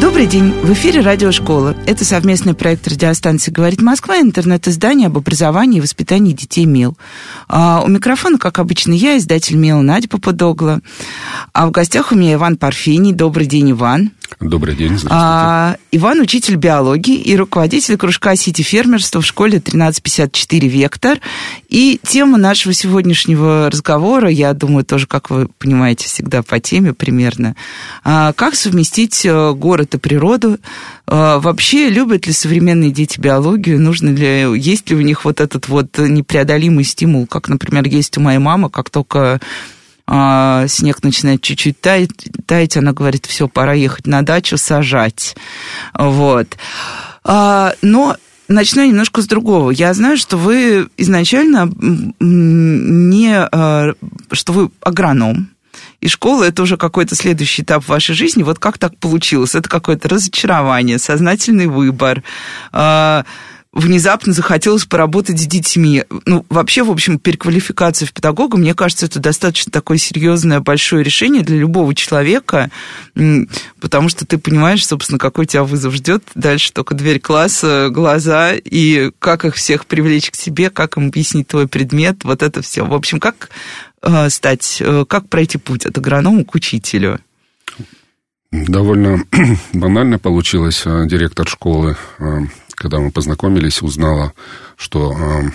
Добрый день. В эфире радиошкола. Это совместный проект радиостанции «Говорит Москва» интернет-издание об образовании и воспитании детей МИЛ. А у микрофона, как обычно, я, издатель МИЛ Надя Попудогла. А в гостях у меня Иван Парфений. Добрый день, Иван. Добрый день. А, Иван – учитель биологии и руководитель кружка сети фермерства в школе 1354 «Вектор». И тема нашего сегодняшнего разговора, я думаю, тоже, как вы понимаете, всегда по теме примерно. А, как совместить э, город и природу? А, вообще, любят ли современные дети биологию? Нужно ли, есть ли у них вот этот вот непреодолимый стимул, как, например, есть у моей мамы, как только а, снег начинает чуть-чуть таять, таять, она говорит, все, пора ехать на дачу, сажать. Вот. А, но начну немножко с другого. Я знаю, что вы изначально не, а, что вы агроном, и школа это уже какой-то следующий этап в вашей жизни. Вот как так получилось? Это какое-то разочарование, сознательный выбор внезапно захотелось поработать с детьми. Ну, вообще, в общем, переквалификация в педагога, мне кажется, это достаточно такое серьезное, большое решение для любого человека, потому что ты понимаешь, собственно, какой тебя вызов ждет. Дальше только дверь класса, глаза, и как их всех привлечь к себе, как им объяснить твой предмет, вот это все. В общем, как э, стать, э, как пройти путь от агронома к учителю? Довольно банально получилось. Э, директор школы когда мы познакомились, узнала, что э,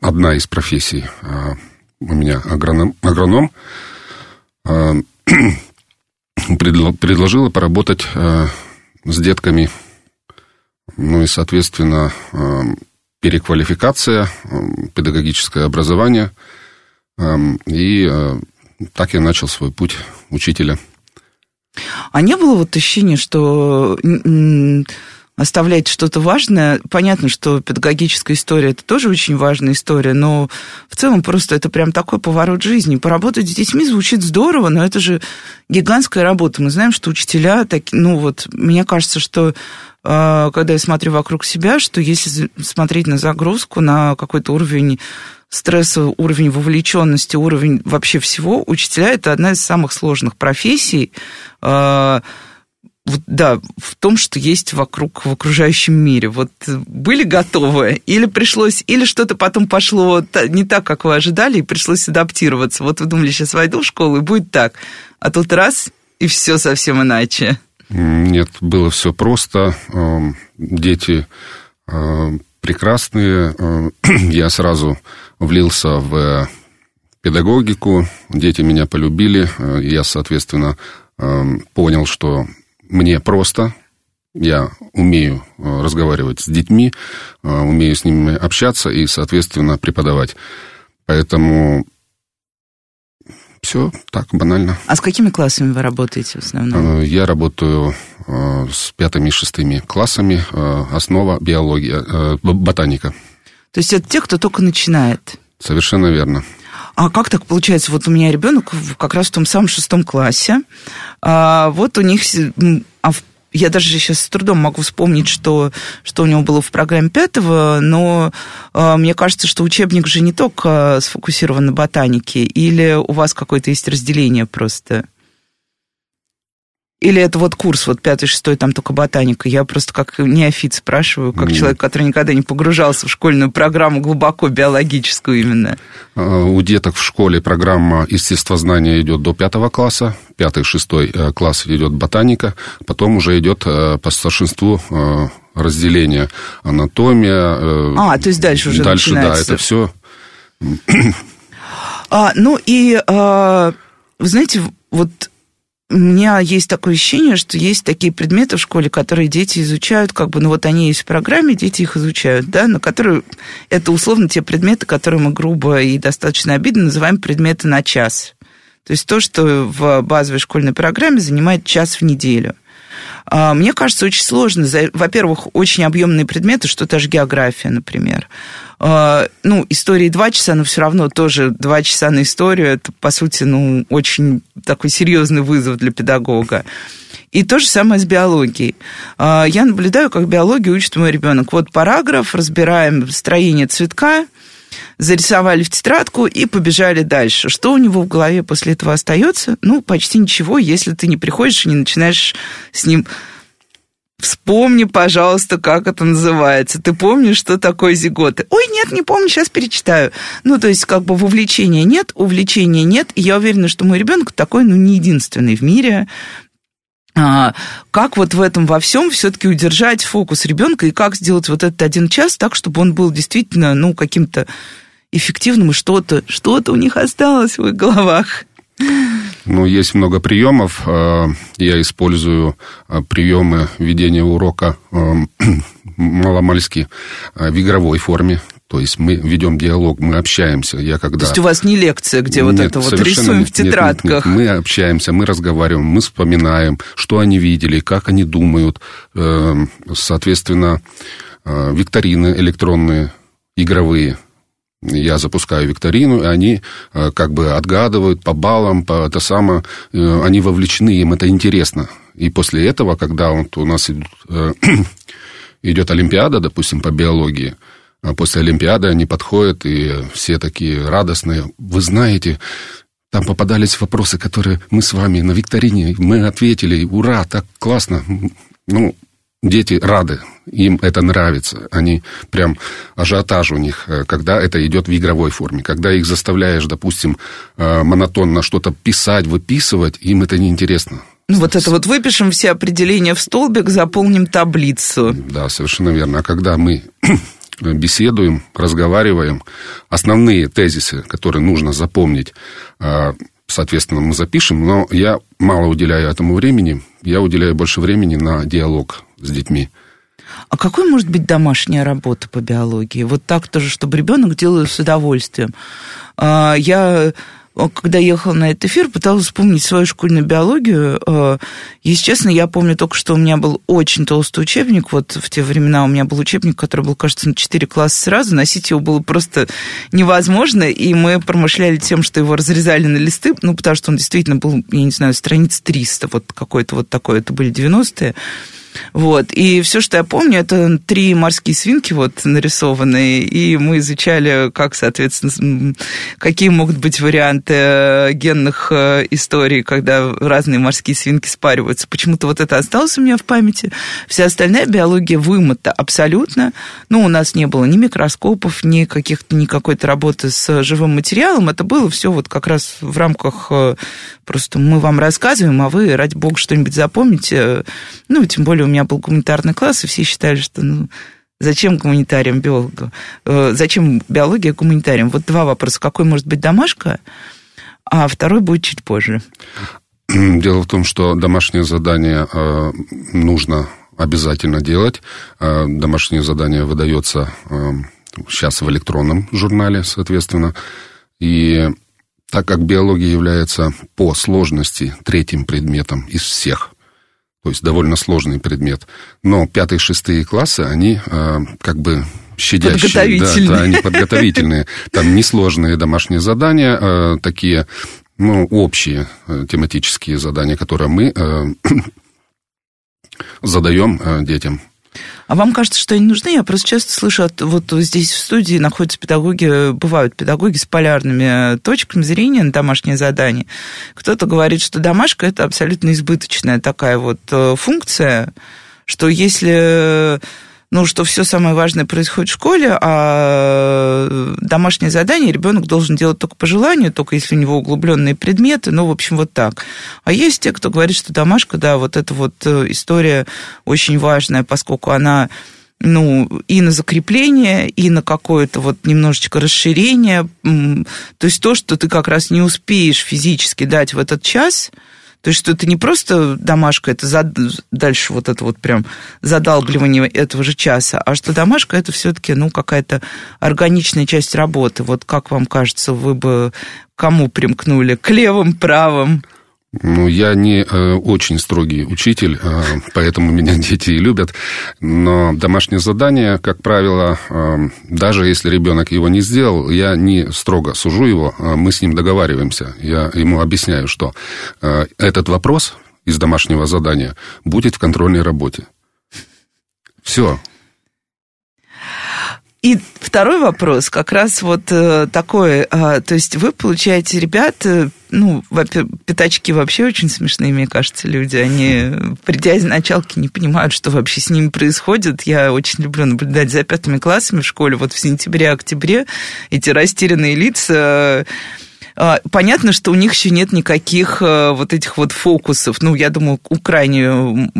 одна из профессий э, у меня агроном, агроном э, предложила поработать э, с детками, ну и, соответственно, э, переквалификация, э, педагогическое образование, э, и э, так я начал свой путь учителя. А не было вот ощущения, что оставлять что-то важное. Понятно, что педагогическая история это тоже очень важная история, но в целом просто это прям такой поворот жизни. Поработать с детьми звучит здорово, но это же гигантская работа. Мы знаем, что учителя, так, ну вот, мне кажется, что а, когда я смотрю вокруг себя, что если смотреть на загрузку, на какой-то уровень стресса, уровень вовлеченности, уровень вообще всего, учителя это одна из самых сложных профессий а, да, в том, что есть вокруг, в окружающем мире. Вот были готовы, или пришлось, или что-то потом пошло не так, как вы ожидали, и пришлось адаптироваться. Вот вы думали, сейчас войду в школу, и будет так. А тут раз, и все совсем иначе. Нет, было все просто. Эм, дети э, прекрасные. Э, я сразу влился в педагогику, дети меня полюбили. Э, я, соответственно, эм, понял, что мне просто, я умею э, разговаривать с детьми, э, умею с ними общаться и, соответственно, преподавать. Поэтому все так банально. А с какими классами вы работаете в основном? Э, я работаю с пятыми и шестыми классами. Основа биология, ботаника. То есть это те, кто только начинает? Совершенно верно. А как так получается? Вот у меня ребенок как раз в том самом шестом классе. А вот у них... А я даже сейчас с трудом могу вспомнить, что, что у него было в программе пятого, но э, мне кажется, что учебник же не только сфокусирован на ботанике, или у вас какое-то есть разделение просто? Или это вот курс, вот пятый, шестой, там только ботаника? Я просто как неофит спрашиваю, как Нет. человек, который никогда не погружался в школьную программу глубоко биологическую именно. А, у деток в школе программа естествознания идет до пятого класса, пятый, шестой э, класс идет ботаника, потом уже идет э, по старшинству э, разделение анатомия. А, то есть дальше уже Дальше, начинается. да, это все. А, ну и, а, вы знаете, вот у меня есть такое ощущение, что есть такие предметы в школе, которые дети изучают, как бы, ну вот они есть в программе, дети их изучают, да, но которые, это условно те предметы, которые мы грубо и достаточно обидно называем предметы на час. То есть то, что в базовой школьной программе занимает час в неделю. А, мне кажется, очень сложно. Во-первых, очень объемные предметы, что та же география, например. Э, ну, истории два часа, но все равно тоже два часа на историю, это, по сути, ну, очень такой серьезный вызов для педагога. И то же самое с биологией. Э, я наблюдаю, как биологию учит мой ребенок. Вот параграф, разбираем строение цветка, зарисовали в тетрадку и побежали дальше. Что у него в голове после этого остается? Ну, почти ничего, если ты не приходишь и не начинаешь с ним Вспомни, пожалуйста, как это называется. Ты помнишь, что такое зиготы? Ой, нет, не помню, сейчас перечитаю. Ну, то есть, как бы вовлечения нет, увлечения нет. И я уверена, что мой ребенок такой, ну, не единственный в мире. А, как вот в этом во всем все-таки удержать фокус ребенка и как сделать вот этот один час так, чтобы он был действительно, ну, каким-то эффективным, и что-то, что-то у них осталось в их головах. Ну, есть много приемов. Э, я использую э, приемы ведения урока э, маломальски в игровой форме. То есть мы ведем диалог, мы общаемся. Я когда... То есть у вас не лекция, где нет, вот это вот рисуем нет, в тетрадках? Нет, нет, нет. Мы общаемся, мы разговариваем, мы вспоминаем, что они видели, как они думают. Соответственно, викторины электронные, игровые я запускаю викторину, и они э, как бы отгадывают по баллам, по это самое, э, они вовлечены, им это интересно. И после этого, когда вот у нас идут, э, идет Олимпиада, допустим, по биологии, а после Олимпиады они подходят, и все такие радостные. Вы знаете, там попадались вопросы, которые мы с вами на викторине, мы ответили, ура, так классно. Ну, дети рады, им это нравится. Они прям ажиотаж у них, э, когда это идет в игровой форме. Когда их заставляешь, допустим, э, монотонно что-то писать, выписывать, им это неинтересно. Ну, вот это вот выпишем все определения в столбик, заполним таблицу. Да, совершенно верно. А когда мы беседуем, разговариваем, основные тезисы, которые нужно запомнить, э, соответственно, мы запишем, но я мало уделяю этому времени, я уделяю больше времени на диалог с детьми. А какой может быть домашняя работа по биологии? Вот так тоже, чтобы ребенок делал с удовольствием. А, я когда ехала на этот эфир, пыталась вспомнить свою школьную биологию. А, если честно, я помню только, что у меня был очень толстый учебник. Вот в те времена у меня был учебник, который был, кажется, на 4 класса сразу. Носить его было просто невозможно. И мы промышляли тем, что его разрезали на листы, ну, потому что он действительно был, я не знаю, страниц 300, вот какой-то вот такой. Это были 90-е. Вот. И все, что я помню, это три морские свинки вот нарисованные, и мы изучали, как, соответственно, какие могут быть варианты э, генных э, историй, когда разные морские свинки спариваются. Почему-то вот это осталось у меня в памяти. Вся остальная биология вымыта абсолютно. Ну, у нас не было ни микроскопов, ни каких-то, ни какой-то работы с живым материалом. Это было все вот как раз в рамках э, просто мы вам рассказываем, а вы, ради бога, что-нибудь запомните. Ну, тем более у меня был гуманитарный класс, и все считали, что ну, зачем гуманитариям биологу, э, зачем биология гуманитариям. Вот два вопроса. Какой может быть домашка, а второй будет чуть позже. Дело в том, что домашнее задание э, нужно обязательно делать. Э, домашнее задание выдается сейчас в электронном журнале, соответственно. И так как биология является по сложности третьим предметом из всех, то есть довольно сложный предмет. Но пятые, шестые классы, они э, как бы щадящие. Подготовительные. Да, да, они подготовительные. Там несложные домашние задания, э, такие, ну, общие э, тематические задания, которые мы э, задаем э, детям. А вам кажется, что они нужны? Я просто часто слышу, от, вот здесь в студии находятся педагоги, бывают педагоги с полярными точками зрения на домашнее задание. Кто-то говорит, что домашка – это абсолютно избыточная такая вот э, функция, что если ну, что все самое важное происходит в школе, а домашнее задание ребенок должен делать только по желанию, только если у него углубленные предметы, ну, в общем, вот так. А есть те, кто говорит, что домашка, да, вот эта вот э, история очень важная, поскольку она ну, и на закрепление, и на какое-то вот немножечко расширение. То есть то, что ты как раз не успеешь физически дать в этот час – то есть, что это не просто домашка, это зад... дальше вот это вот прям задалбливание этого же часа, а что домашка это все-таки, ну, какая-то органичная часть работы. Вот как вам кажется, вы бы кому примкнули? К левым, правым? Ну, я не э, очень строгий учитель, э, поэтому меня дети и любят. Но домашнее задание, как правило, э, даже если ребенок его не сделал, я не строго сужу его, э, мы с ним договариваемся. Я ему объясняю, что э, этот вопрос из домашнего задания будет в контрольной работе. Все, и второй вопрос, как раз вот э, такой, э, то есть вы получаете ребят, э, ну, пятачки вообще очень смешные, мне кажется, люди, они, придя из началки, не понимают, что вообще с ними происходит. Я очень люблю наблюдать за пятыми классами в школе, вот в сентябре-октябре эти растерянные лица, а, понятно, что у них еще нет никаких э, вот этих вот фокусов. Ну, я думаю, у крайне,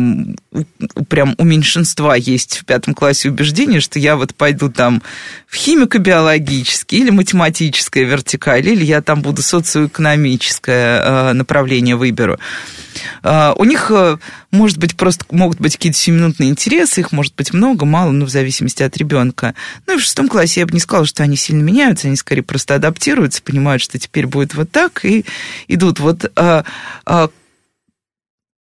прям у меньшинства есть в пятом классе убеждение, что я вот пойду там в химико-биологический или математическое вертикаль, или я там буду социоэкономическое э, направление выберу. А, у них, э, может быть, просто могут быть какие-то сиюминутные интересы, их может быть много, мало, ну, в зависимости от ребенка. Ну, и в шестом классе я бы не сказала, что они сильно меняются, они скорее просто адаптируются, понимают, что теперь будет вот так, и идут. Вот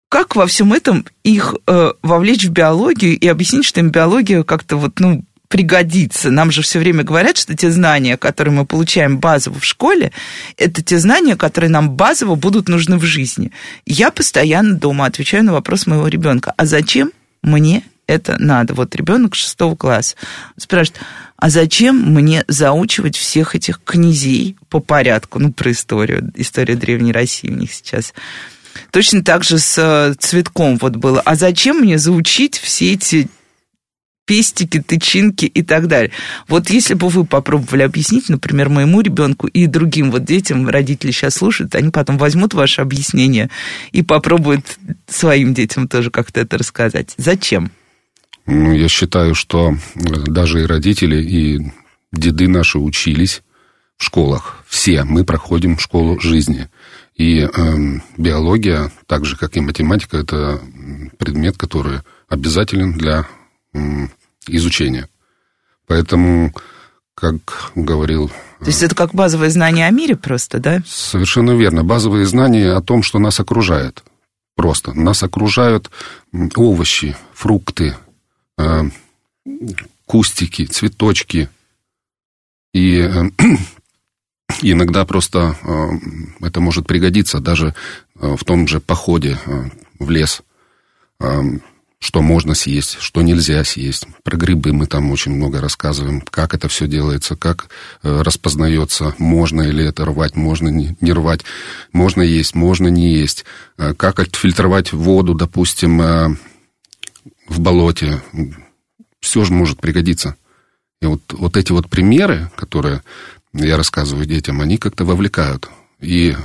как во всем этом их э, вовлечь в биологию и объяснить, что им биология как-то вот, ну, пригодится. Нам же все время говорят, что те знания, которые мы получаем базово в школе, это те знания, которые нам базово будут нужны в жизни. Я постоянно дома отвечаю на вопрос моего ребенка, а зачем мне это надо? Вот ребенок шестого класса спрашивает, а зачем мне заучивать всех этих князей по порядку? Ну, про историю, история Древней России у них сейчас. Точно так же с э, цветком вот было. А зачем мне заучить все эти пестики, тычинки и так далее. Вот если бы вы попробовали объяснить, например, моему ребенку и другим вот детям, родители сейчас слушают, они потом возьмут ваше объяснение и попробуют своим детям тоже как-то это рассказать. Зачем? Ну, я считаю, что э, даже и родители, и деды наши учились в школах. Все мы проходим школу жизни. И э, биология, так же как и математика, это предмет, который обязателен для изучения. Поэтому, как говорил... То есть это как базовые знания о мире просто, да? Совершенно верно. Базовые знания о том, что нас окружает. Просто. Нас окружают овощи, фрукты, э, кустики, цветочки. И э, иногда просто э, это может пригодиться даже в том же походе в лес что можно съесть, что нельзя съесть. Про грибы мы там очень много рассказываем, как это все делается, как э, распознается, можно ли это рвать, можно не, рвать, можно есть, можно не есть, э, как отфильтровать воду, допустим, э, в болоте. Все же может пригодиться. И вот, вот эти вот примеры, которые я рассказываю детям, они как-то вовлекают. И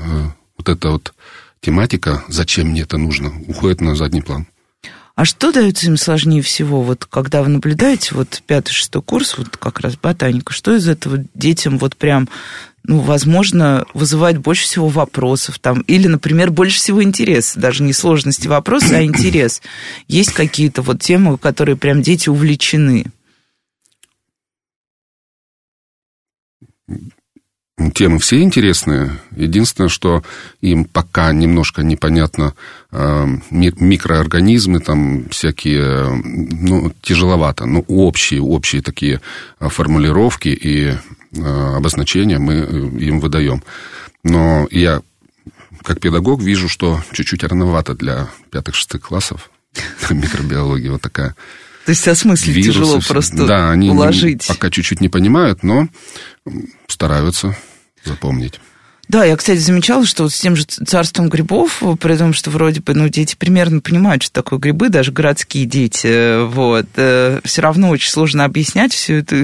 вот эта вот тематика, зачем мне это нужно, уходит на задний план. А что дается им сложнее всего? Вот когда вы наблюдаете, вот пятый-шестой курс, вот как раз ботаника, что из этого детям вот прям, ну, возможно, вызывает больше всего вопросов там, или, например, больше всего интереса, даже не сложности вопроса, а интерес. Есть какие-то вот темы, которые прям дети увлечены? Темы все интересные. Единственное, что им пока немножко непонятно э, микроорганизмы, там всякие, ну, тяжеловато. Ну, общие, общие такие э, формулировки и э, обозначения мы им выдаем. Но я, как педагог, вижу, что чуть-чуть рановато для пятых-шестых классов микробиология вот такая. То есть осмыслить вирусы, тяжело просто да, они уложить. пока чуть-чуть не понимают, но стараются запомнить. Да, я, кстати, замечала, что вот с тем же царством грибов, при том, что вроде бы, ну, дети примерно понимают, что такое грибы, даже городские дети, вот, э, все равно очень сложно объяснять всю эту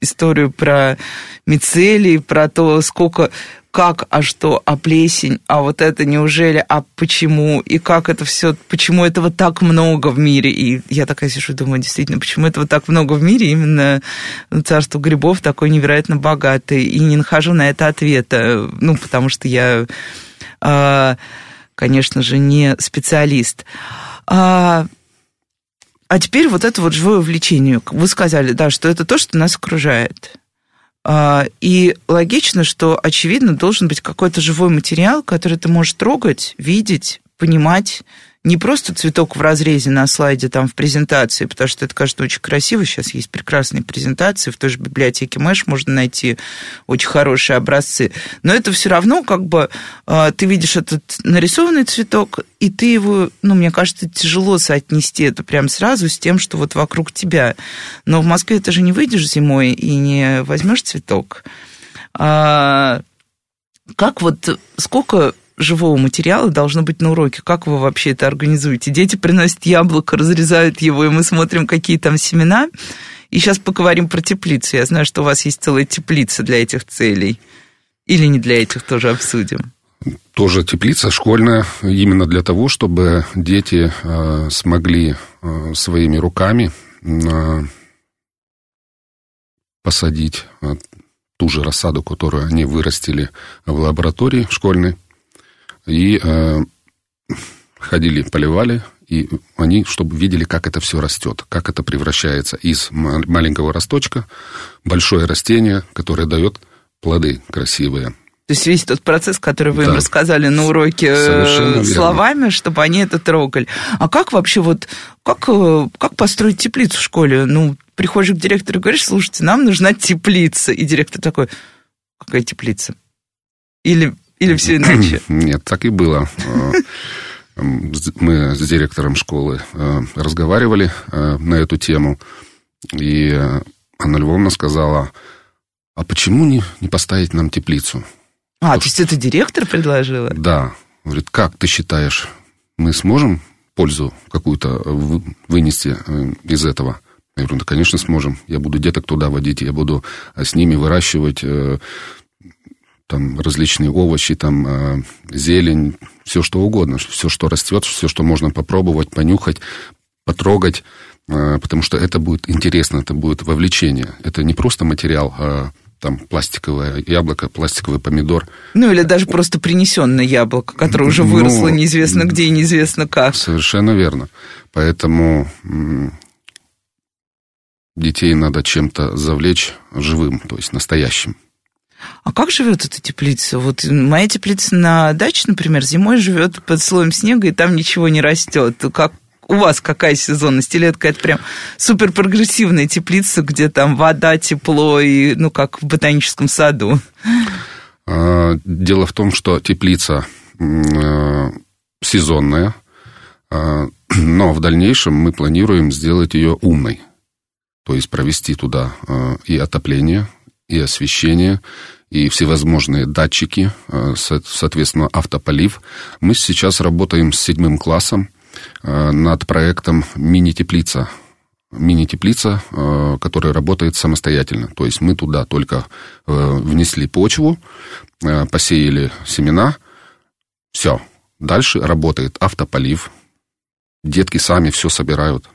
историю про мицелий, про то, сколько как, а что, а плесень, а вот это неужели, а почему, и как это все, почему этого так много в мире. И я такая сижу, думаю, действительно, почему этого так много в мире, именно царство грибов такое невероятно богатое, и не нахожу на это ответа, ну, потому что я, а, конечно же, не специалист. А, а теперь вот это вот живое увлечение. Вы сказали, да, что это то, что нас окружает. А, и логично, что, очевидно, должен быть какой-то живой материал, который ты можешь трогать, видеть, понимать, не просто цветок в разрезе на слайде там в презентации, потому что это кажется очень красиво. Сейчас есть прекрасные презентации. В той же библиотеке Мэш можно найти очень хорошие образцы. Но это все равно как бы а, ты видишь этот нарисованный цветок, и ты его, ну, мне кажется, тяжело соотнести это прям сразу с тем, что вот вокруг тебя. Но в Москве ты же не выйдешь зимой и не возьмешь цветок. А, как вот, сколько живого материала должно быть на уроке. Как вы вообще это организуете? Дети приносят яблоко, разрезают его, и мы смотрим, какие там семена. И сейчас поговорим про теплицу. Я знаю, что у вас есть целая теплица для этих целей. Или не для этих, тоже обсудим. Тоже теплица школьная, именно для того, чтобы дети э, смогли э, своими руками э, посадить э, ту же рассаду, которую они вырастили в лаборатории школьной, и э, ходили, поливали, и они, чтобы видели, как это все растет, как это превращается из маленького росточка большое растение, которое дает плоды красивые. То есть весь тот процесс, который вы да. им рассказали на уроке э, Совершенно словами, верно. чтобы они это трогали. А как вообще вот, как, э, как построить теплицу в школе? Ну, приходишь к директору и говоришь, слушайте, нам нужна теплица. И директор такой, какая теплица? Или или все иначе? Нет, так и было. Э, мы с директором школы э, разговаривали э, на эту тему, и Анна Львовна сказала, а почему не, не поставить нам теплицу? А, то есть это директор предложила? Да. Говорит, как ты считаешь, мы сможем пользу какую-то вынести из этого? Я говорю, да, конечно, сможем. Я буду деток туда водить, я буду с ними выращивать там различные овощи, там э, зелень, все что угодно, все, что растет, все, что можно попробовать, понюхать, потрогать, э, потому что это будет интересно, это будет вовлечение. Это не просто материал, а там пластиковое яблоко, пластиковый помидор. Ну, или даже просто принесенное яблоко, которое уже ну, выросло ну, неизвестно где и неизвестно как. Совершенно верно. Поэтому детей надо чем-то завлечь живым, то есть настоящим. А как живет эта теплица? Вот моя теплица на даче, например, зимой живет под слоем снега, и там ничего не растет. Как у вас какая сезонность? Или это какая-то прям супер прогрессивная теплица, где там вода, тепло и, ну, как в ботаническом саду? А, дело в том, что теплица э, сезонная, а, но в дальнейшем мы планируем сделать ее умной. То есть провести туда э, и отопление, и освещение, и всевозможные датчики, э, соответственно, автополив. Мы сейчас работаем с седьмым классом э, над проектом «Мини-теплица». Мини-теплица, э, которая работает самостоятельно. То есть мы туда только внесли почву, посеяли семена, все. Дальше работает автополив. Детки сами все собирают,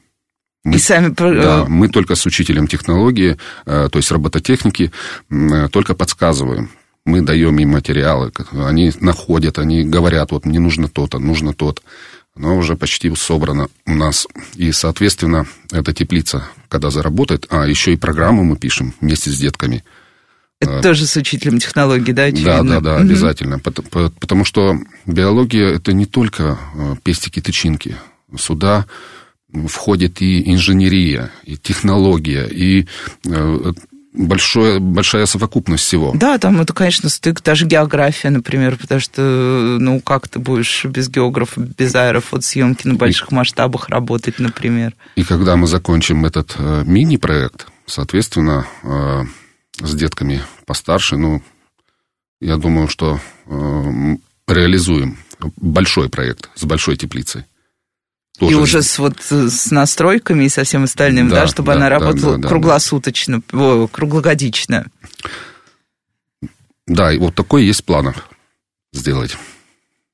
мы, и сами... Да, э, мы только с учителем технологии, э, то есть робототехники, э, только подсказываем. Мы даем им материалы, они находят, они говорят, вот мне нужно то-то, нужно то-то. Оно уже почти собрано у нас. И, соответственно, эта теплица, когда заработает, а еще и программу мы пишем вместе с детками. Это тоже с учителем технологии, да, очевидно? Да, да, да, угу. обязательно. Потому что биология – это не только пестики-тычинки. Сюда входит и инженерия, и технология, и э, большое, большая совокупность всего. Да, там это, конечно, стык, даже география, например, потому что, ну, как ты будешь без географа, без аэрофотосъемки на больших и, масштабах работать, например. И когда мы закончим этот э, мини-проект, соответственно, э, с детками постарше, ну, я думаю, что реализуем большой проект с большой теплицей. Тоже. И уже с, вот, с настройками и со всем остальным, да, да чтобы да, она работала да, да, круглосуточно, да. круглогодично. Да, и вот такой есть план сделать.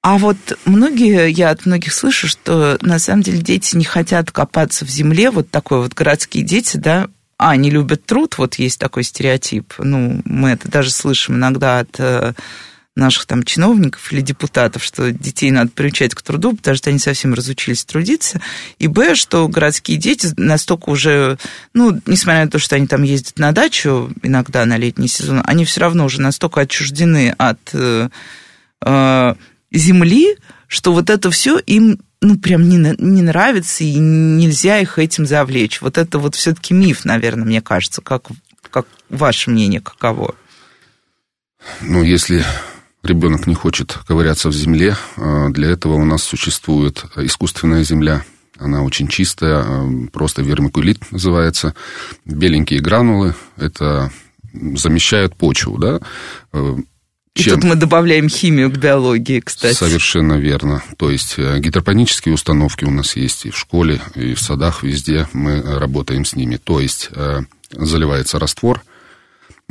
А вот многие, я от многих слышу, что на самом деле дети не хотят копаться в земле, вот такой вот городские дети, да, а, они любят труд, вот есть такой стереотип, ну, мы это даже слышим иногда от э, наших там чиновников или депутатов, что детей надо приучать к труду, потому что они совсем разучились трудиться, и б, что городские дети настолько уже, ну, несмотря на то, что они там ездят на дачу иногда на летний сезон, они все равно уже настолько отчуждены от э, э, земли, что вот это все им ну, прям не, не нравится, и нельзя их этим завлечь. Вот это вот все-таки миф, наверное, мне кажется. Как, как ваше мнение, каково? Ну, если ребенок не хочет ковыряться в земле, а, для этого у нас существует искусственная земля. Она очень чистая, а, просто вермикулит называется. Беленькие гранулы, это замещают почву, да. А, и Чем... тут мы добавляем химию к биологии, кстати. Совершенно верно. То есть э, гидропонические установки у нас есть и в школе, и в садах, везде мы работаем с ними. То есть э, заливается раствор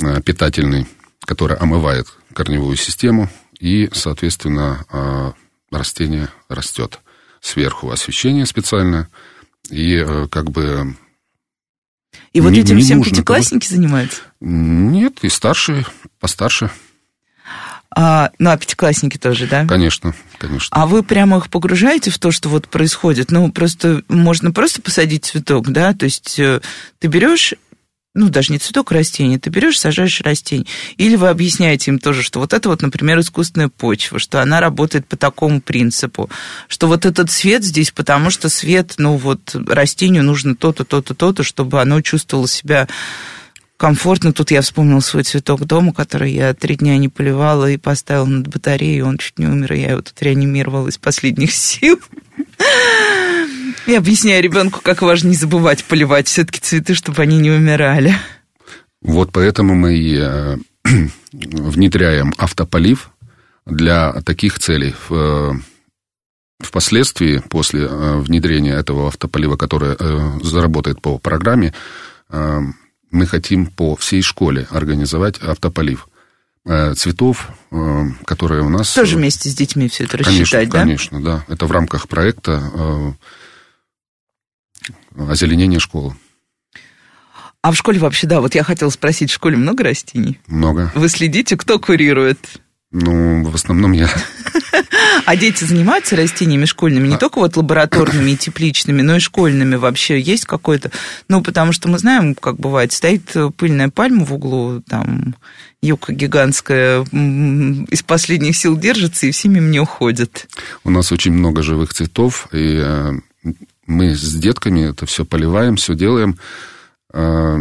э, питательный, который омывает корневую систему, и, соответственно, растение растет. Сверху освещение специальное, и как бы... И вот не, этим не всем пятиклассники занимаются? Нет, и старшие, постарше. А, ну, а пятиклассники тоже, да? Конечно, конечно. А вы прямо их погружаете в то, что вот происходит? Ну, просто можно просто посадить цветок, да? То есть э, ты берешь ну, даже не цветок, а растение, ты берешь, сажаешь растение. Или вы объясняете им тоже, что вот это вот, например, искусственная почва, что она работает по такому принципу, что вот этот свет здесь, потому что свет, ну, вот растению нужно то-то, то-то, то-то, чтобы оно чувствовало себя комфортно. Тут я вспомнил свой цветок дома, который я три дня не поливала и поставила над батареей, он чуть не умер, и я его тут реанимировала из последних сил. И объясняю ребенку, как важно не забывать поливать все-таки цветы, чтобы они не умирали. Вот поэтому мы и э, внедряем автополив для таких целей. Э, впоследствии, после э, внедрения этого автополива, который заработает по программе, мы хотим по всей школе организовать автополив цветов, которые у нас... Тоже вместе с детьми все это рассчитать, конечно, да? Конечно, да. Это в рамках проекта озеленения школы. А в школе вообще, да, вот я хотела спросить, в школе много растений? Много. Вы следите, кто курирует? Ну, в основном я. А дети занимаются растениями школьными, не а. только вот лабораторными и тепличными, но и школьными вообще есть какой-то? Ну, потому что мы знаем, как бывает, стоит пыльная пальма в углу, там, юка гигантская из последних сил держится и всеми мне уходят. У нас очень много живых цветов, и э, мы с детками это все поливаем, все делаем. Э,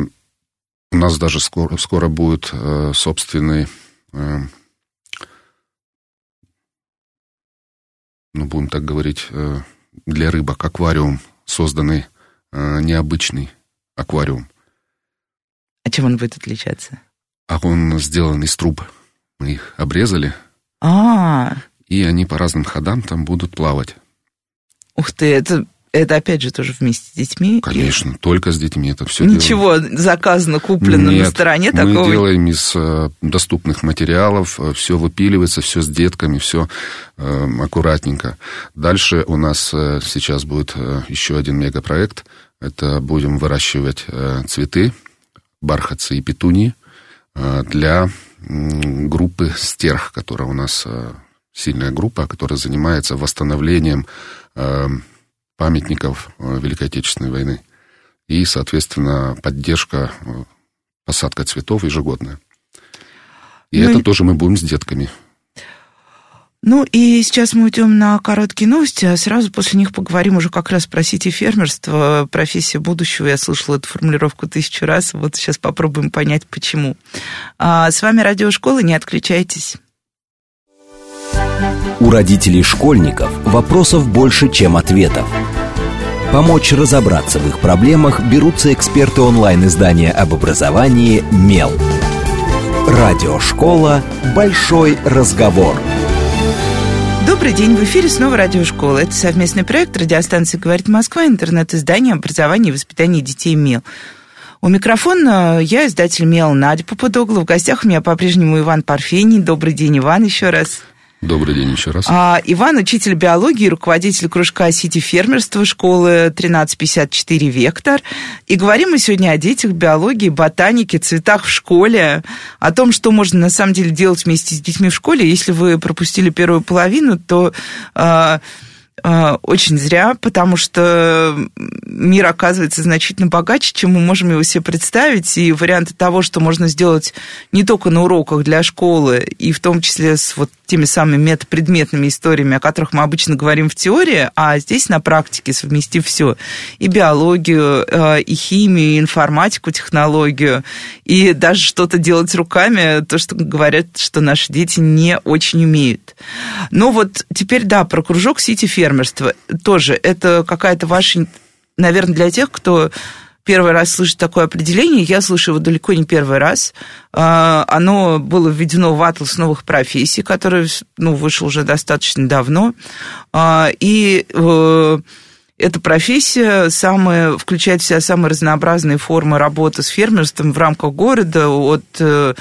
у нас даже скоро, скоро будет э, собственный ну, будем так говорить, э, для рыбок аквариум, созданный э, необычный аквариум. А чем он будет отличаться? А он сделан из труб. Мы их обрезали. А, -а, -а. И они по разным ходам там будут плавать. Ух ты, это это опять же тоже вместе с детьми? Конечно, и... только с детьми это все Ничего делаем. заказано, куплено Нет, на стороне такого? мы делаем из э, доступных материалов, э, все выпиливается, все с детками, все э, аккуратненько. Дальше у нас сейчас будет еще один мегапроект. Это будем выращивать цветы, бархатцы и петунии для группы стерх, которая у нас сильная группа, которая занимается восстановлением памятников э, Великой Отечественной войны. И, соответственно, поддержка, э, посадка цветов ежегодная. И ну, это тоже мы будем с детками. Ну и сейчас мы уйдем на короткие новости, а сразу после них поговорим уже как раз про сити-фермерство, профессия будущего. Я слышала эту формулировку тысячу раз, вот сейчас попробуем понять, почему. А с вами Радиошкола, не отключайтесь. У родителей школьников вопросов больше, чем ответов. Помочь разобраться в их проблемах берутся эксперты онлайн-издания об образовании «Мел». Радиошкола «Большой разговор». Добрый день, в эфире снова Радиошкола. Это совместный проект радиостанции «Говорит Москва», интернет-издание образования и воспитания детей «Мел». У микрофона я, издатель «Мел» Надя Попудогла. В гостях у меня по-прежнему Иван Парфений. Добрый день, Иван, еще раз. Добрый день еще раз. А, Иван, учитель биологии, руководитель кружка Сити фермерства школы 1354 «Вектор». И говорим мы сегодня о детях, биологии, ботанике, цветах в школе, о том, что можно на самом деле делать вместе с детьми в школе. Если вы пропустили первую половину, то... А, а, очень зря, потому что мир оказывается значительно богаче, чем мы можем его себе представить, и варианты того, что можно сделать не только на уроках для школы, и в том числе с вот теми самыми метапредметными историями, о которых мы обычно говорим в теории, а здесь на практике совместив все. И биологию, э, и химию, и информатику, технологию, и даже что-то делать руками, то, что говорят, что наши дети не очень умеют. Но вот теперь, да, про кружок Сити фермерства тоже. Это какая-то ваша, наверное, для тех, кто первый раз слышит такое определение, я слышу его далеко не первый раз. А, оно было введено в атлас новых профессий, который ну, вышел уже достаточно давно. А, и э, эта профессия самая, включает в себя самые разнообразные формы работы с фермерством в рамках города, от э,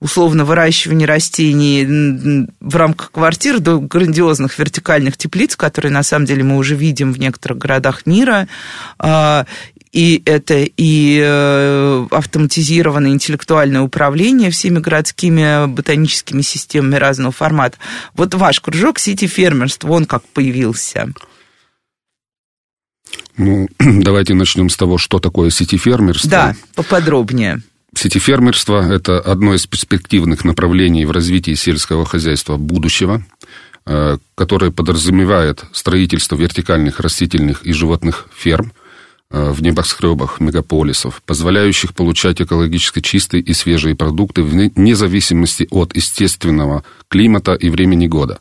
условно выращивания растений в рамках квартир до грандиозных вертикальных теплиц, которые на самом деле мы уже видим в некоторых городах мира. И это и э, автоматизированное интеллектуальное управление всеми городскими ботаническими системами разного формата. Вот ваш кружок Сити фермерства, он как появился? Ну, давайте начнем с того, что такое сети фермерство. Да, поподробнее. Сети фермерства – это одно из перспективных направлений в развитии сельского хозяйства будущего, э, которое подразумевает строительство вертикальных растительных и животных ферм – в небоскребах мегаполисов, позволяющих получать экологически чистые и свежие продукты вне зависимости от естественного климата и времени года.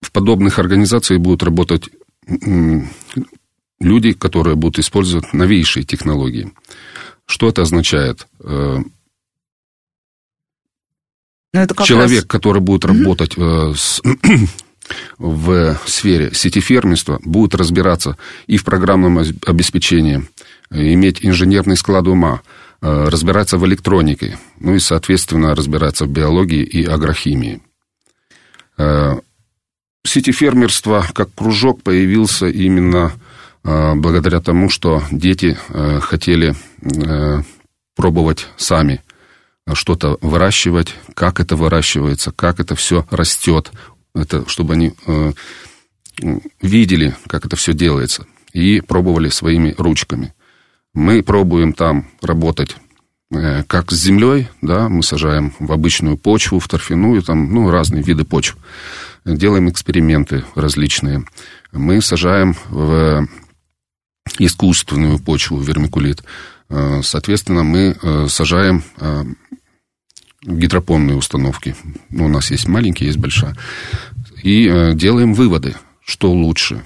В подобных организациях будут работать люди, которые будут использовать новейшие технологии. Что это означает? Э, ну, это Человек, раз... который будет работать mm-hmm. с в сфере сетифермерства будут разбираться и в программном обеспечении, иметь инженерный склад ума, э, разбираться в электронике, ну и, соответственно, разбираться в биологии и агрохимии. Э, сетифермерство как кружок появился именно э, благодаря тому, что дети хотели пробовать сами что-то выращивать, как это выращивается, как это все растет, это чтобы они э, видели, как это все делается, и пробовали своими ручками. Мы пробуем там работать э, как с землей, да, мы сажаем в обычную почву, в торфяную, там, ну, разные виды почв. Делаем эксперименты различные. Мы сажаем в искусственную почву, вермикулит. Э, соответственно, мы э, сажаем э, гидропонные установки. Ну, у нас есть маленькие, есть большая. И э, делаем выводы, что лучше.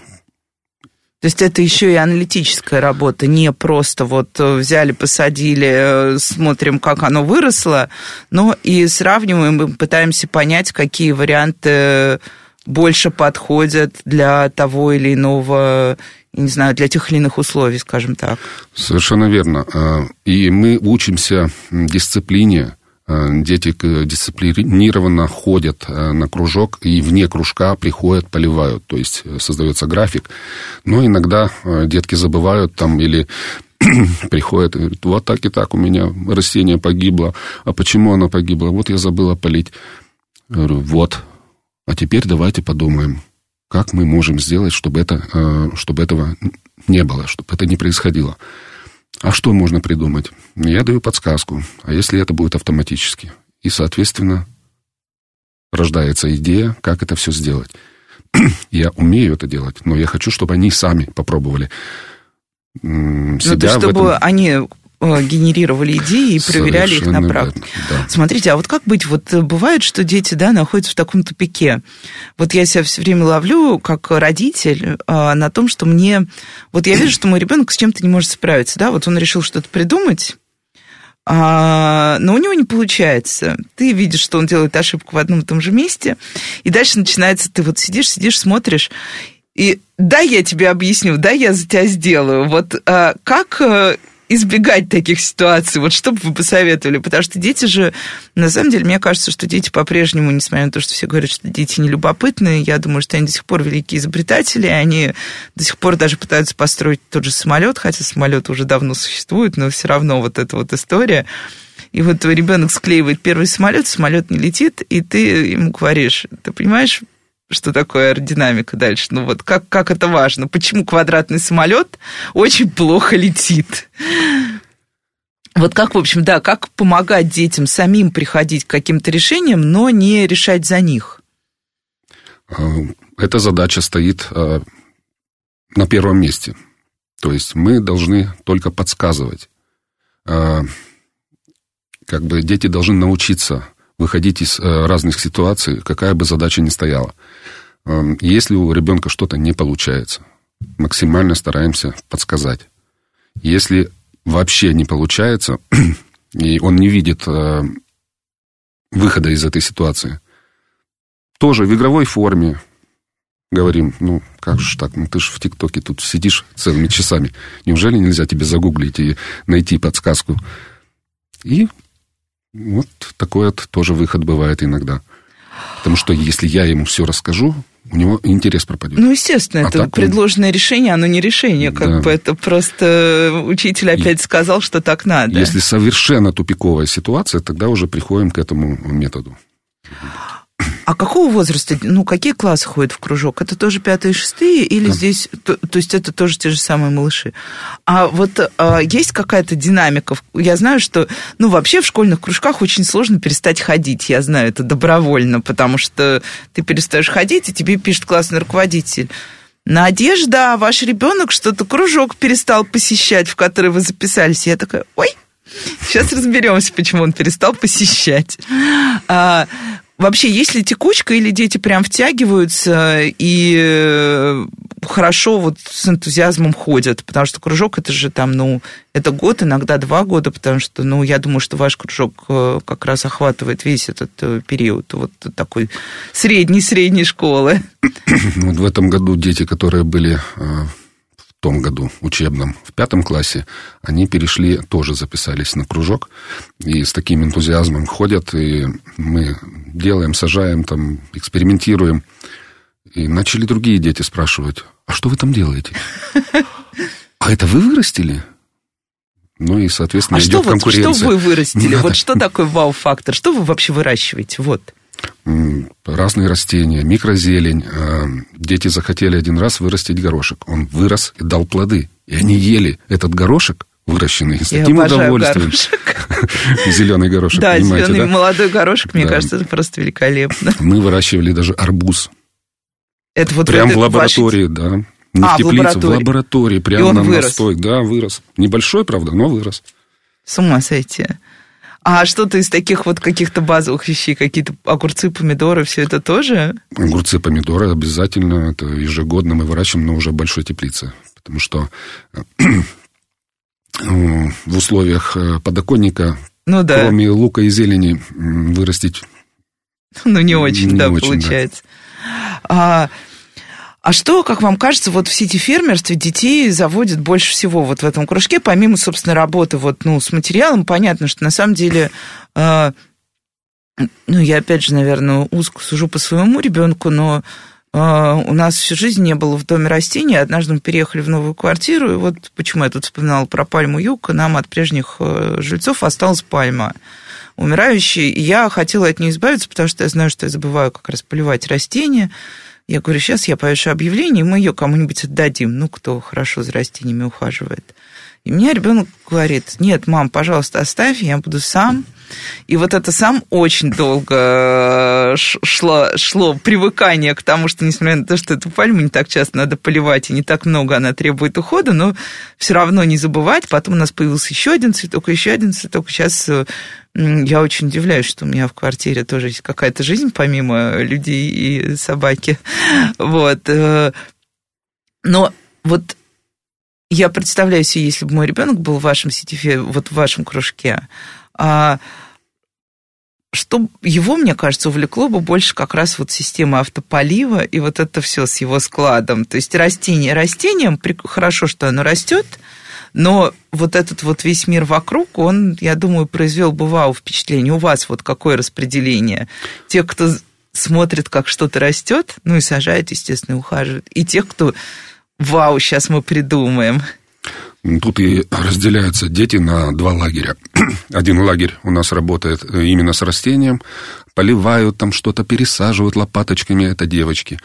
То есть это еще и аналитическая работа, не просто вот э, взяли, посадили, э, смотрим, как оно выросло, но и сравниваем, и пытаемся понять, какие варианты больше подходят для того или иного не знаю, для тех или иных условий, скажем так. Совершенно верно. И мы учимся дисциплине, Э, дети дисциплинированно ходят э, на кружок и вне кружка приходят, поливают. То есть э, создается график. Но иногда детки забывают там или приходят и говорят, вот так и так у меня растение погибло. А почему оно погибло? Вот я забыла полить. Говорю, вот. А теперь давайте подумаем, как мы можем сделать, чтобы, это, чтобы этого не было, чтобы это не происходило. А что можно придумать? Я даю подсказку. А если это будет автоматически? И, соответственно, рождается идея, как это все сделать. я умею это делать, но я хочу, чтобы они сами попробовали ну, себя ну, чтобы этом... они генерировали идеи и проверяли Совершенно их на практике. Да. Смотрите, а вот как быть? Вот э, бывает, что дети да, находятся в таком тупике. Вот я себя все время ловлю, как родитель, э, на том, что мне... Вот я вижу, что мой ребенок с чем-то не может справиться. Да? Вот он решил что-то придумать, а, но у него не получается. Ты видишь, что он делает ошибку в одном и том же месте, и дальше начинается, ты вот сидишь, сидишь, смотришь, и да, я тебе объясню, да, я за тебя сделаю. Вот а, как избегать таких ситуаций? Вот что бы вы посоветовали? Потому что дети же, на самом деле, мне кажется, что дети по-прежнему, несмотря на то, что все говорят, что дети не любопытные, я думаю, что они до сих пор великие изобретатели, они до сих пор даже пытаются построить тот же самолет, хотя самолет уже давно существует, но все равно вот эта вот история. И вот твой ребенок склеивает первый самолет, самолет не летит, и ты ему говоришь, ты понимаешь, что такое аэродинамика дальше. Ну вот как, как это важно? Почему квадратный самолет очень плохо летит? Вот как, в общем, да, как помогать детям самим приходить к каким-то решениям, но не решать за них? А, эта задача стоит а, на первом месте. То есть мы должны только подсказывать. А, как бы дети должны научиться выходить из разных ситуаций, какая бы задача ни стояла. Эм, если у ребенка что-то не получается, максимально стараемся подсказать. Если вообще не получается, и он не видит э, выхода из этой ситуации, тоже в игровой форме говорим, ну, как же так, ну, ты же в ТикТоке тут сидишь целыми часами. Неужели нельзя тебе загуглить и найти подсказку? И вот такой вот тоже выход бывает иногда. Потому что если я ему все расскажу, у него интерес пропадет. Ну, естественно, а это предложенное он... решение, оно не решение, как да. бы это просто учитель опять И... сказал, что так надо. Если совершенно тупиковая ситуация, тогда уже приходим к этому методу. А какого возраста, ну, какие классы ходят в кружок? Это тоже пятые, шестые или да. здесь, то, то есть это тоже те же самые малыши? А вот а, есть какая-то динамика? Я знаю, что, ну, вообще в школьных кружках очень сложно перестать ходить, я знаю это добровольно, потому что ты перестаешь ходить, и тебе пишет классный руководитель. Надежда, ваш ребенок что-то кружок перестал посещать, в который вы записались. Я такая, ой, Сейчас разберемся, почему он перестал посещать. А, Вообще, есть ли текучка, или дети прям втягиваются и э, хорошо вот с энтузиазмом ходят? Потому что кружок это же там, ну, это год, иногда два года, потому что, ну, я думаю, что ваш кружок э, как раз охватывает весь этот э, период вот такой средней-средней школы. Вот в этом году дети, которые были том году учебном, в пятом классе, они перешли, тоже записались на кружок, и с таким энтузиазмом ходят, и мы делаем, сажаем, там, экспериментируем. И начали другие дети спрашивать, а что вы там делаете? А это вы вырастили? Ну и, соответственно, а идет что конкуренция. Вот, что вы вырастили? Надо. Вот что такое вау-фактор? Что вы вообще выращиваете? Вот разные растения, микрозелень. Э, дети захотели один раз вырастить горошек. Он вырос и дал плоды. И они ели этот горошек, выращенный с таким удовольствием. Зеленый горошек, да, зеленый молодой горошек, мне кажется, это просто великолепно. Мы выращивали даже арбуз. Это вот Прям в лаборатории, да. Не а, в теплице, в лаборатории. Прямо на настой. Да, вырос. Небольшой, правда, но вырос. С ума сойти. А что-то из таких вот каких-то базовых вещей, какие-то огурцы, помидоры, все это тоже? Огурцы, помидоры обязательно. Это ежегодно мы выращиваем, но уже большой теплице. Потому что э, в условиях э, подоконника, ну, да. кроме лука и зелени, вырастить... Ну, не очень, не да, очень, получается. Да. А, а что, как вам кажется, вот в сити-фермерстве детей заводят больше всего вот в этом кружке, помимо, собственно, работы вот, ну, с материалом, понятно, что на самом деле, э, ну, я опять же, наверное, узко сужу по своему ребенку, но э, у нас всю жизнь не было в доме растений, однажды мы переехали в новую квартиру, и вот почему я тут вспоминала про пальму юг, нам от прежних э, жильцов осталась пальма умирающая, и я хотела от нее избавиться, потому что я знаю, что я забываю как раз поливать растения, я говорю, сейчас я повешу объявление, мы ее кому-нибудь отдадим, ну, кто хорошо за растениями ухаживает. И мне ребенок говорит, нет, мам, пожалуйста, оставь, я буду сам. И вот это сам очень долго э, шло, шло привыкание к тому, что, несмотря на то, что эту пальму не так часто надо поливать, и не так много она требует ухода, но все равно не забывать. Потом у нас появился еще один цветок, еще один цветок. Сейчас э, я очень удивляюсь, что у меня в квартире тоже есть какая-то жизнь, помимо людей и собаки. Вот. Э, но вот я представляю себе, если бы мой ребенок был в вашем сетифе, вот в вашем кружке, а, что его, мне кажется, увлекло бы больше как раз вот система автополива и вот это все с его складом. То есть растение растением, хорошо, что оно растет, Но вот этот вот весь мир вокруг, он, я думаю, произвел бы вау впечатление. У вас вот какое распределение? Те, кто смотрит, как что-то растет, ну и сажает, естественно, и ухаживает. И тех, кто вау, сейчас мы придумаем. Тут и разделяются дети на два лагеря. Один лагерь у нас работает именно с растением, поливают там что-то, пересаживают лопаточками, это девочки.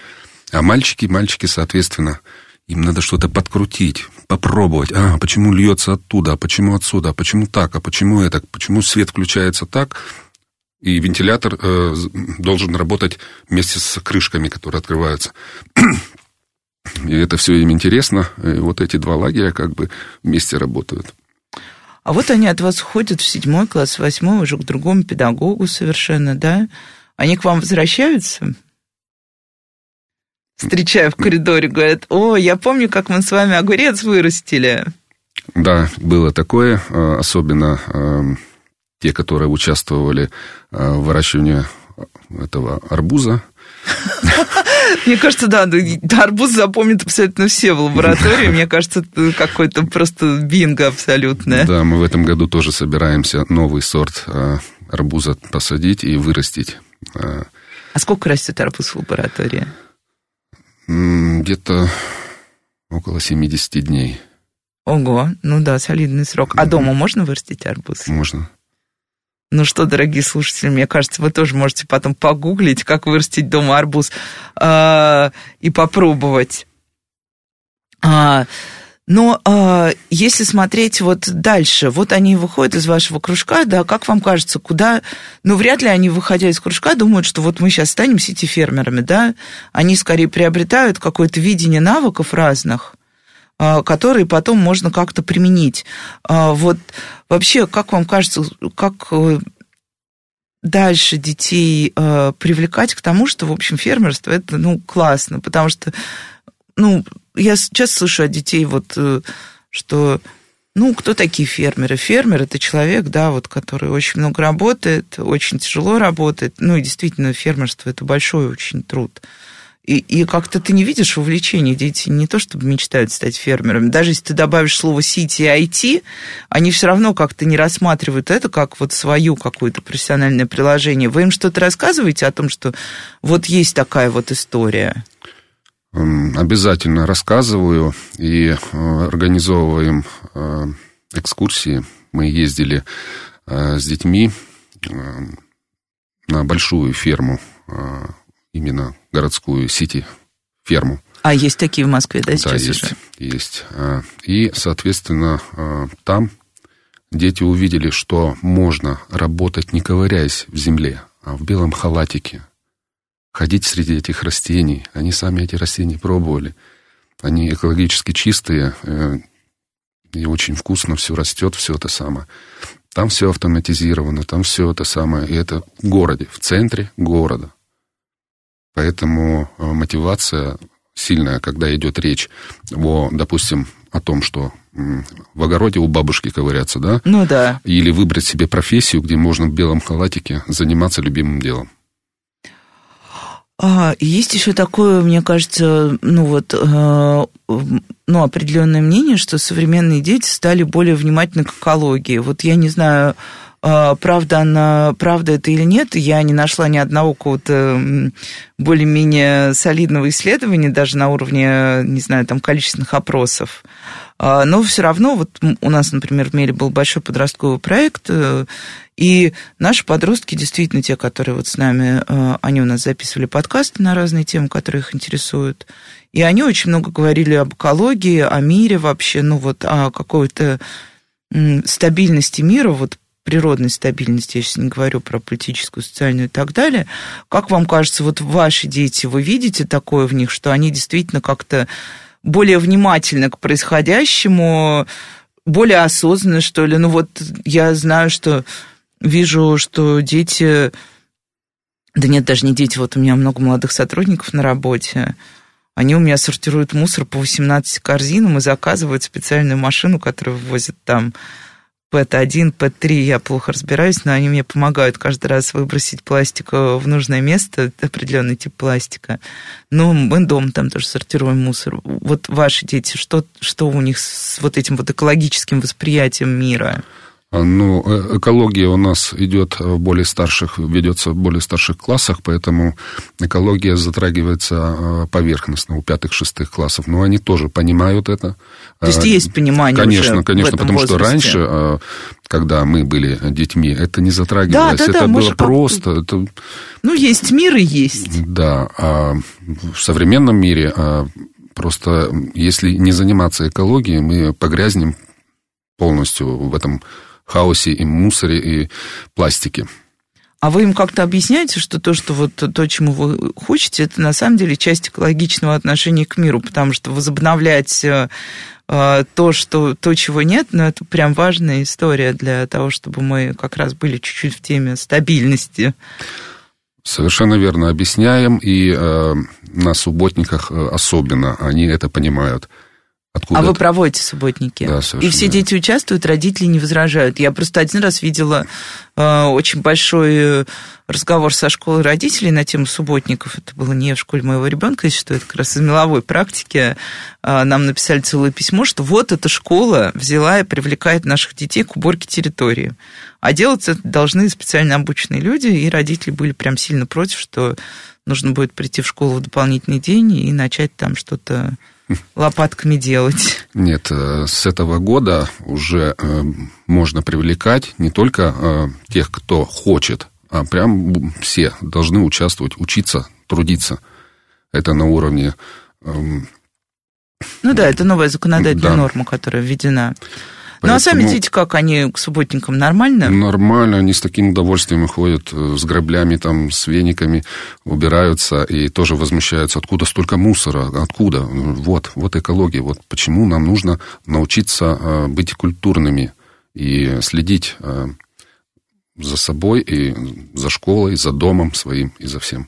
А мальчики, мальчики, соответственно, им надо что-то подкрутить, попробовать. А, почему льется оттуда, а почему отсюда, а почему так, а почему это, почему свет включается так, и вентилятор э, должен работать вместе с крышками, которые открываются. И это все им интересно. И вот эти два лагеря как бы вместе работают. А вот они от вас уходят в седьмой класс, восьмой, уже к другому педагогу совершенно, да? Они к вам возвращаются? Встречая в коридоре, говорят, о, я помню, как мы с вами огурец вырастили. Да, было такое, э, особенно эм, те, которые участвовали э, в выращивании этого арбуза. Мне кажется, да, арбуз запомнит абсолютно все в лаборатории. Мне кажется, это какой-то просто бинго абсолютное. Да, мы в этом году тоже собираемся новый сорт э, арбуза посадить и вырастить. Э. А сколько растет арбуз в лаборатории? Где-то около 70 дней. Ого, ну да, солидный срок. А дома можно вырастить арбуз? Можно. Ну что, дорогие слушатели, мне кажется, вы тоже можете потом погуглить, как вырастить дома арбуз э, и попробовать. А, но а, если смотреть вот дальше, вот они выходят из вашего кружка, да, как вам кажется, куда... Ну, вряд ли они, выходя из кружка, думают, что вот мы сейчас станем сити-фермерами, да? Они скорее приобретают какое-то видение навыков разных, а, которые потом можно как-то применить. А, вот вообще, как вам кажется, как э, дальше детей э, привлекать к тому, что, в общем, фермерство это, ну, классно, потому что, ну, я часто слышу от детей вот, э, что, ну, кто такие фермеры? Фермер – это человек, да, вот, который очень много работает, очень тяжело работает, ну, и действительно, фермерство – это большой очень труд. И, и как-то ты не видишь увлечения. Дети не то чтобы мечтают стать фермерами. Даже если ты добавишь слово «сити» и «IT», они все равно как-то не рассматривают это как вот свою какое-то профессиональное приложение. Вы им что-то рассказываете о том, что вот есть такая вот история? Обязательно рассказываю и э, организовываем э, экскурсии. Мы ездили э, с детьми на большую ферму именно городскую сити-ферму. А есть такие в Москве, да, сейчас да, есть, уже? есть. А, и, соответственно, а, там дети увидели, что можно работать, не ковыряясь в земле, а в белом халатике, ходить среди этих растений. Они сами эти растения пробовали. Они экологически чистые, э, и очень вкусно все растет, все это самое. Там все автоматизировано, там все это самое. И это в городе, в центре города. Поэтому э, мотивация сильная, когда идет речь о, допустим, о том, что в огороде у бабушки ковыряться, да? Ну да. Или выбрать себе профессию, где можно в белом халатике заниматься любимым делом. А, есть еще такое, мне кажется, ну вот, э, ну, определенное мнение, что современные дети стали более внимательны к экологии. Вот я не знаю, правда, она, правда это или нет, я не нашла ни одного какого-то более-менее солидного исследования, даже на уровне, не знаю, там, количественных опросов. А, но все равно, вот у нас, например, в Мире был большой подростковый проект, э, и наши подростки, действительно, те, которые вот с нами, э, они у нас записывали подкасты на разные темы, которые их интересуют, и они очень много говорили об экологии, о мире вообще, ну вот о какой-то стабильности мира, вот природной стабильности, я сейчас не говорю про политическую, социальную и так далее. Как вам кажется, вот ваши дети, вы видите такое в них, что они действительно как-то более внимательны к происходящему, более осознанны, что ли? Ну вот я знаю, что вижу, что дети... Да нет, даже не дети, вот у меня много молодых сотрудников на работе, они у меня сортируют мусор по 18 корзинам и заказывают специальную машину, которая вывозит там ПЭТ-1, ПЭТ-3 я плохо разбираюсь, но они мне помогают каждый раз выбросить пластик в нужное место, определенный тип пластика. Но мы дома там тоже сортируем мусор. Вот ваши дети, что, что у них с вот этим вот экологическим восприятием мира? А, ну, э, экология у нас идет в более старших, ведется в более старших классах, поэтому экология затрагивается а, поверхностно у пятых-шестых классов. Но они тоже понимают это. То есть а, есть понимание Конечно, уже конечно, в этом потому возрасте. что раньше, когда мы были детьми, это не затрагивалось. Да, да, это да, было просто. Это... Ну, есть мир и есть. Да, а в современном мире просто, если не заниматься экологией, мы погрязнем полностью в этом хаосе и мусоре, и пластике. А вы им как-то объясняете, что то, что вот то, чему вы хотите, это на самом деле часть экологичного отношения к миру, потому что возобновлять э, э, то, что, то, чего нет, ну, это прям важная история для того, чтобы мы как раз были чуть-чуть в теме стабильности. Совершенно верно объясняем, и э, на субботниках э, особенно они это понимают. Откуда а это? вы проводите субботники? Да, И все дети участвуют, родители не возражают. Я просто один раз видела э, очень большой э, разговор со школой родителей на тему субботников. Это было не в школе моего ребенка, если что, это как раз из меловой практики. Э, нам написали целое письмо, что вот эта школа взяла и привлекает наших детей к уборке территории. А делать это должны специально обученные люди, и родители были прям сильно против, что нужно будет прийти в школу в дополнительный день и начать там что-то лопатками делать? Нет, э, с этого года уже э, можно привлекать не только э, тех, кто хочет, а прям все должны участвовать, учиться, трудиться. Это на уровне... Эм, ну да, это новая законодательная да. норма, которая введена. Поэтому... Ну, а сами видите, как они к субботникам нормально? Нормально, они с таким удовольствием ходят э, с граблями, там, с вениками, убираются и тоже возмущаются, откуда столько мусора, откуда? Вот, вот экология, вот почему нам нужно научиться э, быть культурными и следить э, за собой и за школой, за домом своим и за всем.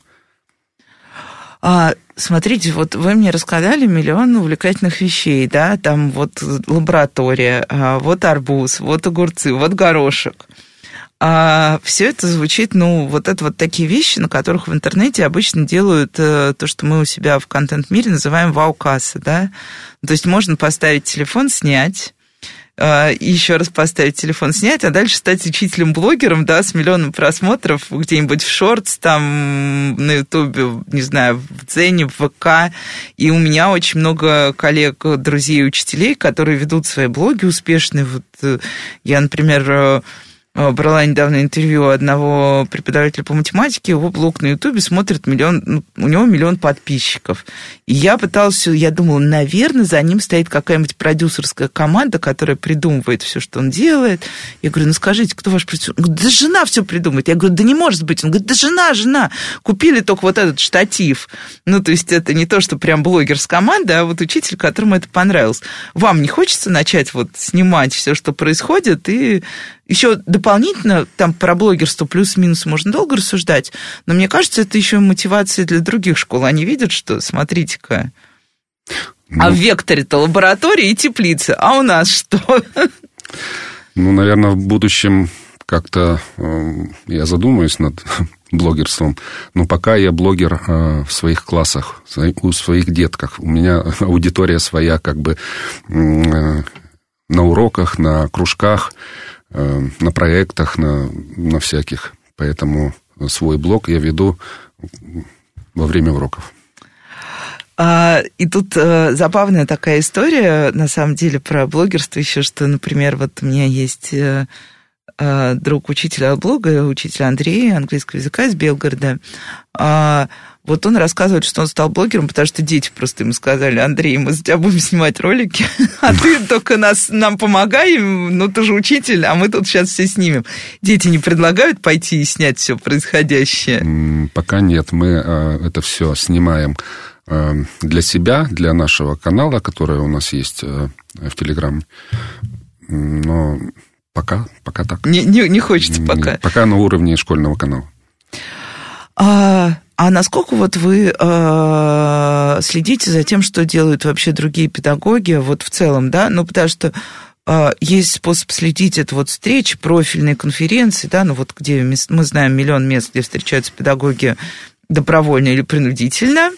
А, смотрите, вот вы мне рассказали миллион увлекательных вещей, да, там вот лаборатория, а, вот арбуз, вот огурцы, вот горошек. А все это звучит, ну, вот это вот такие вещи, на которых в интернете обычно делают э, то, что мы у себя в контент-мире называем вау-касса, да. То есть можно поставить телефон, снять, еще раз поставить телефон, снять, а дальше стать учителем-блогером, да, с миллионом просмотров где-нибудь в шортс, там, на Ютубе, не знаю, в Дзене, в ВК. И у меня очень много коллег, друзей учителей, которые ведут свои блоги успешные. Вот э, я, например, Э, брала недавно интервью одного преподавателя по математике, его блог на Ютубе смотрит миллион, ну, у него миллион подписчиков. И я пыталась, я думала, наверное, за ним стоит какая-нибудь продюсерская команда, которая придумывает все, что он делает. Я говорю, ну скажите, кто ваш продюсер? Он говорит, да жена все придумает. Я говорю, да не может быть. Он говорит, да жена, жена. Купили только вот этот штатив. Ну, то есть это не то, что прям блогер с команды, а вот учитель, которому это понравилось. Вам не хочется начать вот снимать все, что происходит, и еще дополнительно, там про блогерство плюс-минус можно долго рассуждать, но мне кажется, это еще мотивация для других школ. Они видят, что, смотрите-ка, ну, а в векторе-то лаборатория и теплица, а у нас что? Ну, наверное, в будущем как-то э, я задумаюсь над блогерством, но пока я блогер э, в своих классах, у своих детках. У меня аудитория своя, как бы э, на уроках, на кружках. Э, на проектах, на, на всяких. Поэтому свой блог я веду во время уроков. А, и тут а, забавная такая история, на самом деле, про блогерство еще, что, например, вот у меня есть а, друг учителя блога, учитель Андрей английского языка из Белгорода. А, вот он рассказывает, что он стал блогером, потому что дети просто ему сказали, Андрей, мы за тебя будем снимать ролики, а ты только нас, нам помогай, ну ты же учитель, а мы тут сейчас все снимем. Дети не предлагают пойти и снять все происходящее? Пока нет, мы э, это все снимаем э, для себя, для нашего канала, который у нас есть э, в Телеграме. Но пока, пока так. Не, не, не хочется пока? Пока на уровне школьного канала. А, а насколько вот вы э, следите за тем, что делают вообще другие педагоги, вот в целом, да? Ну, потому что а, есть способ следить, это вот встречи, профильные конференции, да, ну вот где мы знаем миллион мест, где встречаются педагоги добровольно или принудительно.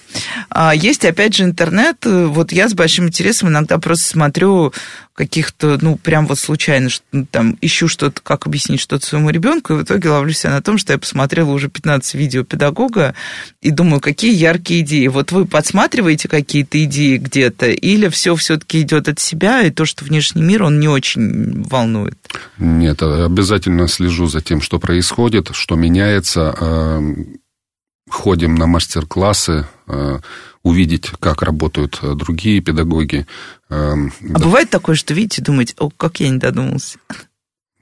А есть, опять же, интернет. Вот я с большим интересом иногда просто смотрю каких-то, ну, прям вот случайно, ну, там, ищу что-то, как объяснить что-то своему ребенку, и в итоге ловлю себя на том, что я посмотрела уже 15 видео педагога и думаю, какие яркие идеи. Вот вы подсматриваете какие-то идеи где-то, или все все-таки идет от себя, и то, что внешний мир, он не очень волнует? Нет, обязательно слежу за тем, что происходит, что меняется, ходим на мастер-классы, э, увидеть, как работают э, другие педагоги. Э, а да. бывает такое, что видите, думаете, о, как я не додумался?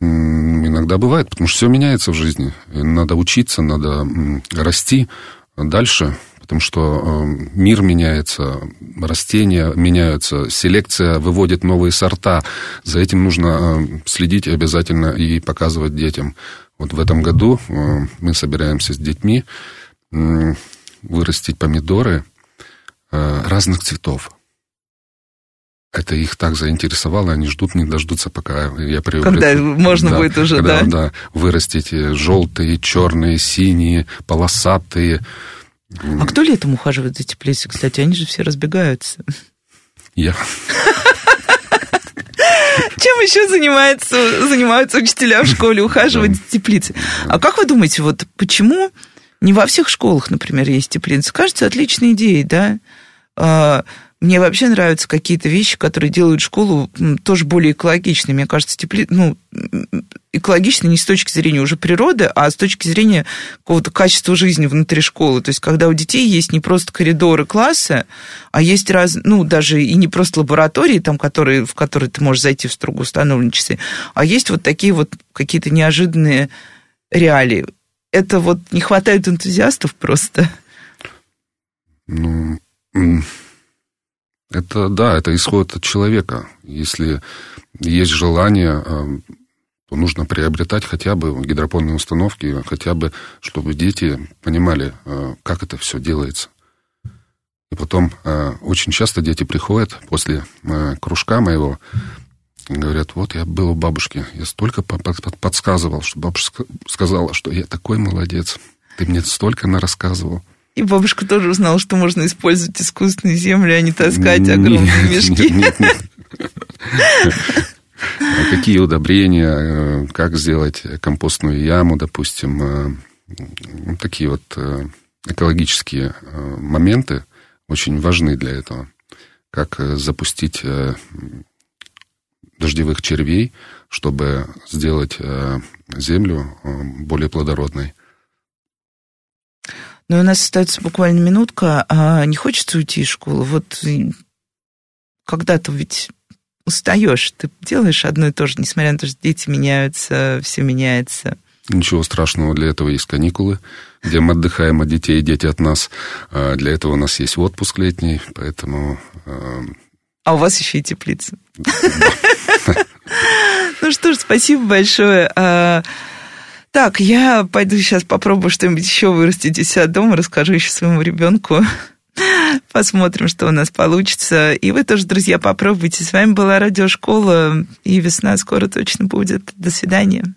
Иногда бывает, потому что все меняется в жизни. Надо учиться, надо расти дальше, потому что мир меняется, растения меняются, селекция выводит новые сорта. За этим нужно следить обязательно и показывать детям. Вот в этом году мы собираемся с детьми вырастить помидоры э, разных цветов. Это их так заинтересовало, они ждут, не дождутся, пока я приобрету. Когда можно да, будет уже, когда, да? Да, вырастить желтые, черные, синие, полосатые. А кто летом ухаживает за теплицей, кстати? Они же все разбегаются. Я. Чем еще занимаются, занимаются учителя в школе, ухаживать за теплицей? А как вы думаете, вот почему не во всех школах, например, есть теплицы. Кажется, отличной идеей, да. А, мне вообще нравятся какие-то вещи, которые делают школу тоже более экологичной. Мне кажется, тепли... ну, экологичной не с точки зрения уже природы, а с точки зрения какого-то качества жизни внутри школы. То есть, когда у детей есть не просто коридоры класса, а есть раз, ну, даже и не просто лаборатории, там, которые, в которые ты можешь зайти в строго установленные часы, а есть вот такие вот какие-то неожиданные реалии это вот не хватает энтузиастов просто? Ну, это, да, это исходит от человека. Если есть желание, э, то нужно приобретать хотя бы гидропонные установки, хотя бы, чтобы дети понимали, э, как это все делается. И потом э, очень часто дети приходят после кружка моего, Говорят, вот я был у бабушки, я столько подсказывал, что бабушка сказала, что я такой молодец. Ты мне столько нарассказывал. И бабушка тоже узнала, что можно использовать искусственные земли, а не таскать огромные мешки. Нет, нет, нет. А какие удобрения, э, как сделать компостную яму, допустим. Э, такие вот э, экологические моменты очень важны для этого. Как запустить дождевых червей, чтобы сделать э, землю э, более плодородной. Ну, у нас остается буквально минутка. А не хочется уйти из школы? Вот когда-то ведь устаешь, ты делаешь одно и то же, несмотря на то, что дети меняются, все меняется. Ничего страшного, для этого есть каникулы, где мы отдыхаем от детей, дети от нас. А для этого у нас есть отпуск летний, поэтому... А у вас еще и теплица. Ну что ж, спасибо большое. А, так, я пойду сейчас попробую что-нибудь еще вырастить у себя дома, расскажу еще своему ребенку. Посмотрим, что у нас получится. И вы тоже, друзья, попробуйте. С вами была Радиошкола, и весна скоро точно будет. До свидания.